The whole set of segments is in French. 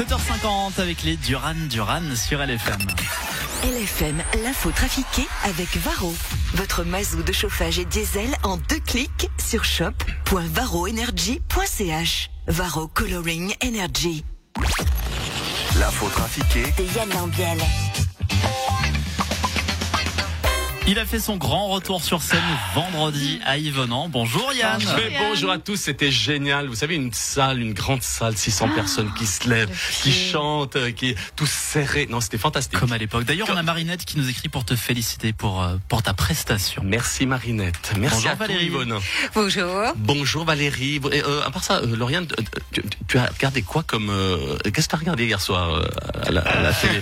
7h50 avec les Duran Duran sur LFM. LFM, l'info trafiquée avec Varro. Votre mazou de chauffage et diesel en deux clics sur shop.varroenergy.ch. Varro Coloring Energy. L'info trafiquée De Yann Lambiel. Il a fait son grand retour sur scène vendredi à Yvenan. Bonjour Yann. Mais bonjour à tous, c'était génial. Vous savez, une salle, une grande salle, 600 personnes qui se lèvent, qui chantent, euh, qui tous serrés. Non, c'était fantastique. Comme à l'époque. D'ailleurs, on a Marinette qui nous écrit pour te féliciter pour, euh, pour ta prestation. Merci Marinette. Merci Bonjour à toi, Valérie. Yvonne. Bonjour. Bonjour Valérie. Et, euh, à part ça, euh, Lauriane, tu, tu as regardé quoi comme... euh, Qu'est-ce que tu as regardé hier soir euh, à, la, à la télé?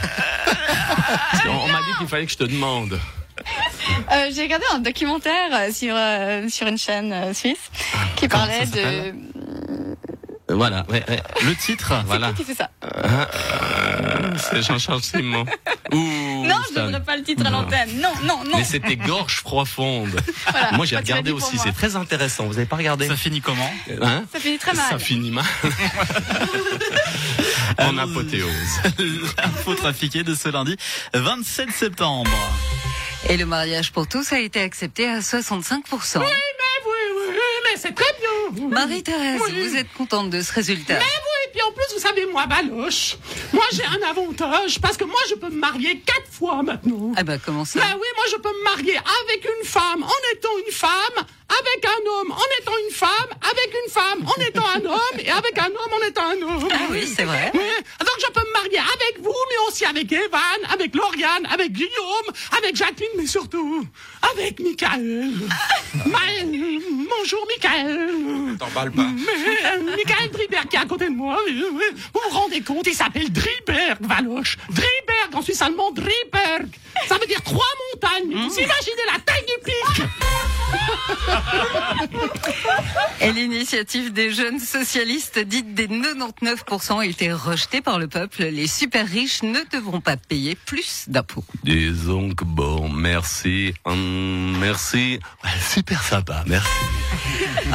On m'a dit qu'il fallait que je te demande. Euh, J'ai regardé un documentaire euh, sur euh, sur une chaîne euh, suisse qui Comment parlait de. Euh, Voilà, ouais, ouais. Le titre voilà. Qui fait ça Euh, C'est Jean-Charles Simon. Ouh, Non, je Stan. donnerai pas le titre à l'antenne. Non, non, non. Mais c'était gorge profonde. Voilà, Moi j'ai regardé aussi, c'est très intéressant. Vous avez pas regardé Ça finit comment Hein Ça finit très mal. Ça finit mal. en apothéose. L'info trafiquée de ce lundi 27 septembre. Et le mariage pour tous a été accepté à 65%. Oui, oui, mais c'est très bien. Marie-Thérèse, Oui. vous êtes contente de ce résultat? Mais oui, et puis en plus, vous savez, moi, Baloche, moi j'ai un avantage parce que moi je peux me marier quatre fois maintenant. Ah bah comment ça? Ben oui, moi je peux me marier avec une femme en étant une femme, avec un homme en étant une femme, avec une femme en étant un homme et avec un homme en étant un homme. Ah oui, c'est vrai. Oui. Donc je peux me marier avec vous, mais aussi avec Evan, avec Lauriane, avec Guillaume, avec Jacqueline, mais surtout avec Michael. Ma- bonjour Michael. T'emballes pas. Mais euh, Michael Driberg qui est à côté de moi, vous vous rendez compte, il s'appelle Driberg, Valoche. Driberg, en suisse allemand, Driberg. Ça veut dire trois montagnes. Vous imaginez la taille du pic Et l'initiative des jeunes socialistes dite des 99% a été rejetée par le peuple. Les super riches ne devront pas payer plus d'impôts. Disons que bon, merci. Hum, merci. Super sympa, merci.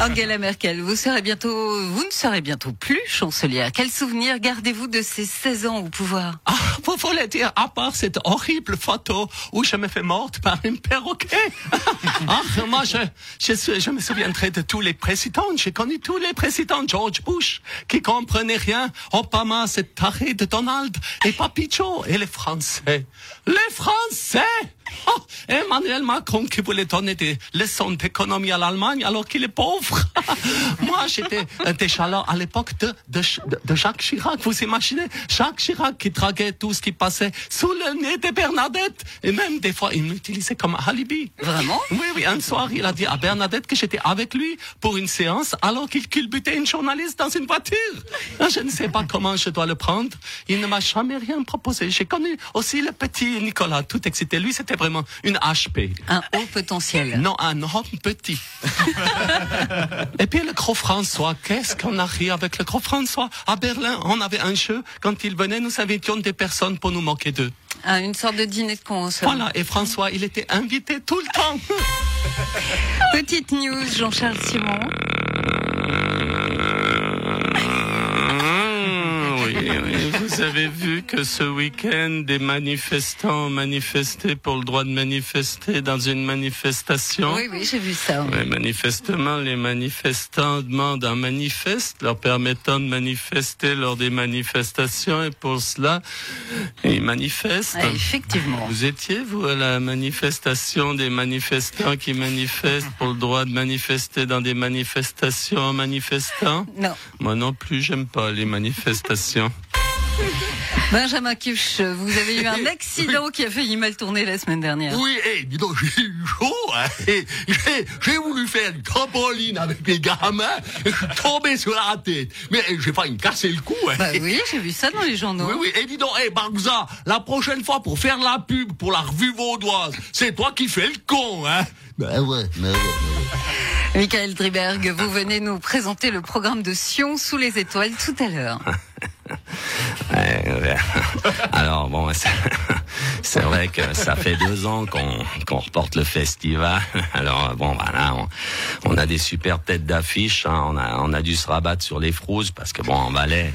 Angela Merkel, vous serez bientôt, vous ne serez bientôt plus chancelière. Quel souvenir gardez-vous de ces 16 ans au pouvoir? Ah, vous voulez dire, à part cette horrible photo où je me fais morte par un perroquet Ah, moi, je, je, je me souviendrai de tous les présidents. J'ai connu tous les présidents. George Bush, qui comprenait rien. Obama, cette taré de Donald. Et Papi Joe. Et les Français. Les Français Oh, Emmanuel Macron qui voulait donner des leçons d'économie à l'Allemagne alors qu'il est pauvre. Moi, j'étais déjà là à l'époque de, Jacques Chirac. Vous imaginez Jacques Chirac qui draguait tout ce qui passait sous le nez de Bernadette. Et même des fois, il m'utilisait comme alibi. Vraiment? Oui, oui, un soir, il a dit à Bernadette que j'étais avec lui pour une séance alors qu'il culbutait une journaliste dans une voiture. Je ne sais pas comment je dois le prendre. Il ne m'a jamais rien proposé. J'ai connu aussi le petit Nicolas, tout excité. Lui, c'était vraiment une HP. Un haut potentiel. Non, un homme petit. Et puis le gros François, qu'est-ce qu'on a ri avec le gros François? À Berlin, on avait un jeu. Quand il venait, nous invitions des personnes pour nous moquer d'eux. Ah, une sorte de dîner de cons. Voilà, et François, il était invité tout le temps. Petite news, Jean-Charles Simon. Vous avez vu que ce week-end, des manifestants ont manifesté pour le droit de manifester dans une manifestation? Oui, oui, j'ai vu ça. Ouais, manifestement, les manifestants demandent un manifeste leur permettant de manifester lors des manifestations et pour cela, ils manifestent. Ah, effectivement. Vous étiez, vous, à la manifestation des manifestants qui manifestent pour le droit de manifester dans des manifestations en manifestant Non. Moi non plus, j'aime pas les manifestations. Benjamin Cuche, vous avez eu un accident qui a failli mal tourner la semaine dernière. Oui, eh, dis donc, j'ai eu chaud, hein. Et J'ai, voulu faire une trampoline avec les gamins, et je suis tombé sur la tête. Mais eh, j'ai failli me casser le cou, hein. Bah oui, j'ai vu ça dans les journaux. Oui, oui, et dis donc, eh, Barza, la prochaine fois pour faire la pub pour la revue vaudoise, c'est toi qui fais le con, hein. Ben ouais, mais ouais. Michael Driberg, vous venez nous présenter le programme de Sion sous les étoiles tout à l'heure. Alors bon, c'est- vrai que ça fait deux ans qu'on qu'on reporte le festival. Alors bon, voilà, on, a des super têtes d'affiche. hein. On a on a dû se rabattre sur les frouses parce que bon, en Valais,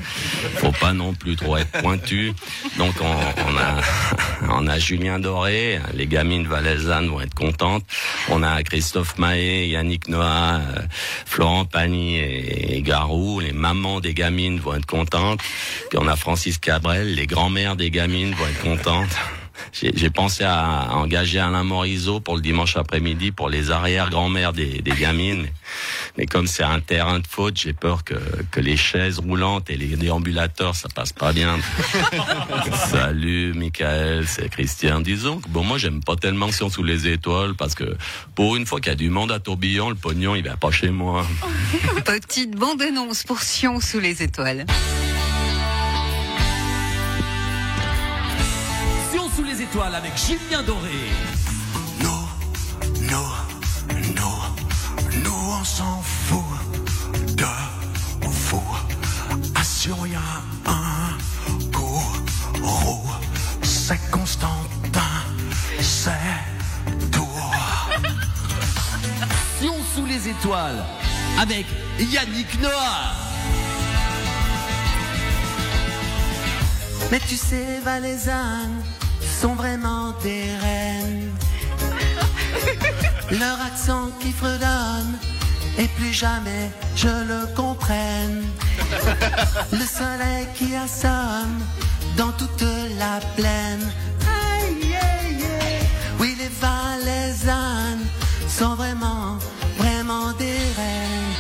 faut pas non plus trop être pointu. Donc on, a on a Julien Doré. Les gamines valaisannes vont être contentes. On a Christophe Mahé, Yannick Noah, euh, Florent Pagny et Garou. Les mamans des gamines vont être contentes. Puis on a Francis Cabrel, les grands-mères des gamines vont être contentes. J'ai pensé à engager Alain Morisot pour le dimanche après-midi pour les arrière-grand-mères des, des gamines. Mais comme c'est un terrain de faute, j'ai peur que, que les chaises roulantes et les déambulateurs, ça passe pas bien. Salut, Michael, c'est Christian. Disons que bon, moi, j'aime pas tellement Sion sous les étoiles parce que pour une fois qu'il y a du monde à tourbillon, le pognon, il va pas chez moi. Petite bande-annonce pour Sion sous les étoiles. Étoiles avec Julien Doré. Nous, nous, nous, nous on s'en fout de vous. À Sion, y a un gourou, c'est Constantin, c'est tout. Sion sous les étoiles avec Yannick Noah. Mais tu sais, Valaisannes sont vraiment des reines. Leur accent qui fredonne, et plus jamais je le comprenne. Le soleil qui assomme dans toute la plaine. Aïe, aïe, aïe. Oui, les Valaisannes sont vraiment, vraiment des reines.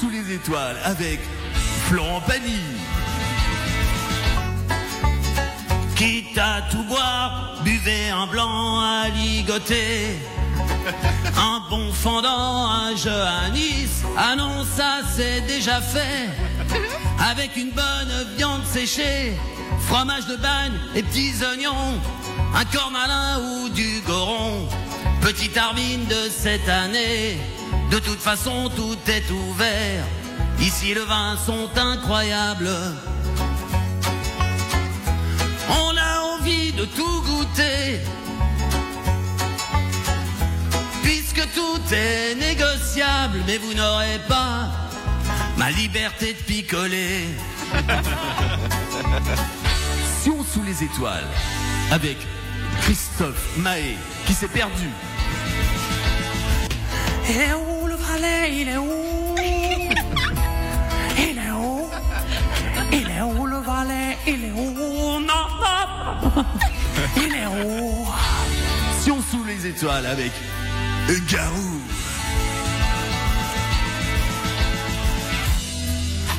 Sous les étoiles avec Florent Pagny. Quitte à tout boire, buvez un blanc à ligoter. Un bon fendant, un jeu à Nice. Ah non, ça c'est déjà fait. Avec une bonne viande séchée, fromage de bagne et petits oignons. Un cornalin ou du goron. Petite armine de cette année. De toute façon, tout est ouvert. Ici, le vin sont incroyables. De tout goûter. Puisque tout est négociable, mais vous n'aurez pas ma liberté de picoler. Sion sous les étoiles avec Christophe Mahé qui s'est perdu. Il est où le Valais Il est où? Il est où Sion sous les étoiles avec Garou.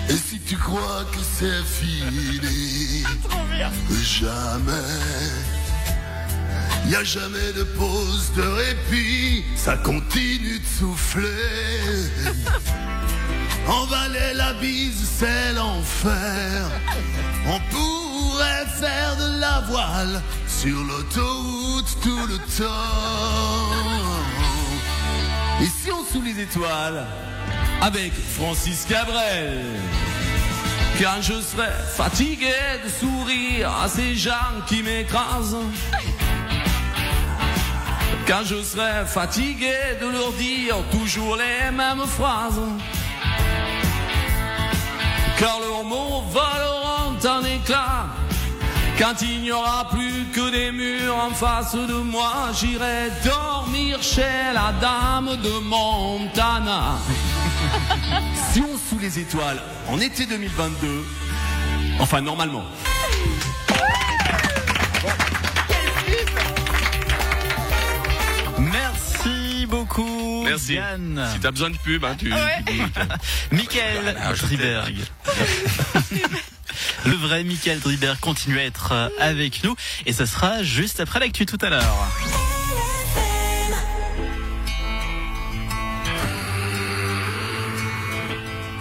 Et si tu crois que c'est fini, jamais. Y a jamais de pause de répit, ça continue de souffler. En Valais, la bise, c'est l'enfer. On sur l'autoroute tout le temps. Et Sion sous les étoiles avec Francis Cabrel. Quand je serai fatigué de sourire à ces gens qui m'écrasent. Quand je serai fatigué de leur dire toujours les mêmes phrases. Car leurs mots voleront en éclats. Quand il n'y aura plus que des murs en face de moi, j'irai dormir chez la dame de Montana. Sion sous les étoiles en été 2022. Enfin, normalement. Merci beaucoup, Merci. Yann. Si t'as besoin de pub, hein, tu. Ouais. tu. Michael Voilà. Le vrai Michael Driberg continue à être euh, avec nous et ce sera juste après l'actu tout à l'heure.